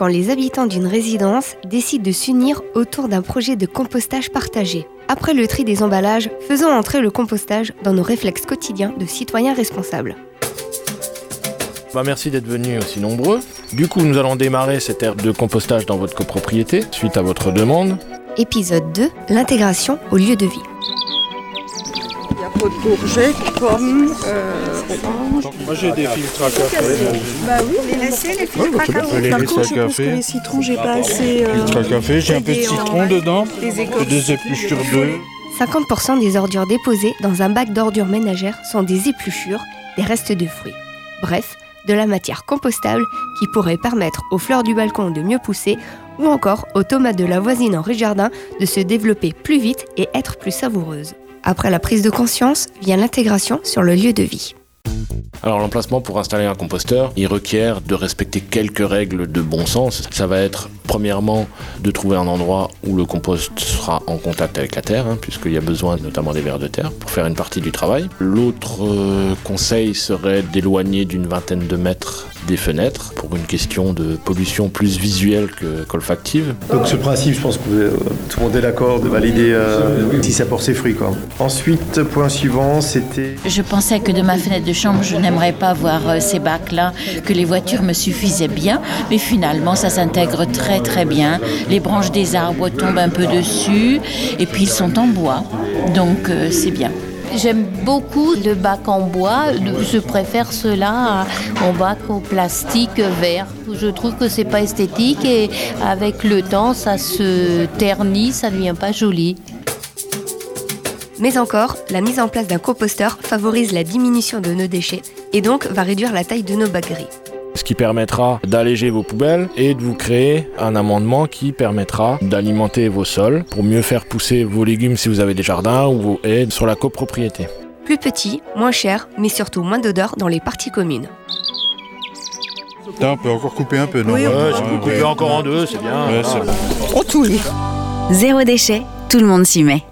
quand les habitants d'une résidence décident de s'unir autour d'un projet de compostage partagé. Après le tri des emballages, faisons entrer le compostage dans nos réflexes quotidiens de citoyens responsables. Bah, merci d'être venus aussi nombreux. Du coup, nous allons démarrer cette ère de compostage dans votre copropriété, suite à votre demande. Épisode 2, l'intégration au lieu de vie. Pas de courgettes, pommes, euh, oranges. Moi j'ai des filtres à café. Bah oui, les laisser, les filtres Ouais, à café. Les Par laisser contre, à je pense que les citrons, j'ai pas assez. euh, Filtre à café, j'ai un peu de citron dedans, des épluchures d'œufs. 50% des ordures déposées dans un bac d'ordures ménagères sont des épluchures, des restes de fruits. Bref, de la matière compostable qui pourrait permettre aux fleurs du balcon de mieux pousser ou encore aux tomates de la voisine en rez-jardin de se développer plus vite et être plus savoureuses. Après la prise de conscience vient l'intégration sur le lieu de vie. Alors l'emplacement pour installer un composteur, il requiert de respecter quelques règles de bon sens. Ça va être premièrement de trouver un endroit où le compost sera en contact avec la terre, hein, puisqu'il y a besoin notamment des vers de terre pour faire une partie du travail. L'autre euh, conseil serait d'éloigner d'une vingtaine de mètres des fenêtres pour une question de pollution plus visuelle que qu'olfactive. Donc ce principe, je pense que euh, tout le monde est d'accord de valider euh, si ça porte ses fruits. Quoi. Ensuite, point suivant, c'était Je pensais que de ma fenêtre de chambre, je n'aimerais pas voir euh, ces bacs-là, que les voitures me suffisaient bien, mais finalement, ça s'intègre très très bien. Les branches des arbres tombent un peu dessus, et puis ils sont en bois, donc euh, c'est bien. J'aime beaucoup le bac en bois. Je préfère cela en bac au plastique vert. Je trouve que c'est pas esthétique et avec le temps, ça se ternit, ça ne devient pas joli. Mais encore, la mise en place d'un composteur favorise la diminution de nos déchets et donc va réduire la taille de nos bacs gris. Ce qui permettra d'alléger vos poubelles et de vous créer un amendement qui permettra d'alimenter vos sols pour mieux faire pousser vos légumes si vous avez des jardins ou vos haies sur la copropriété. Plus petit, moins cher, mais surtout moins d'odeur dans les parties communes. Là, on peut encore couper un peu, non Oui, Ouais, si vous coupez encore en deux, c'est bien. Ouais. Oh, les. Zéro déchet, tout le monde s'y met.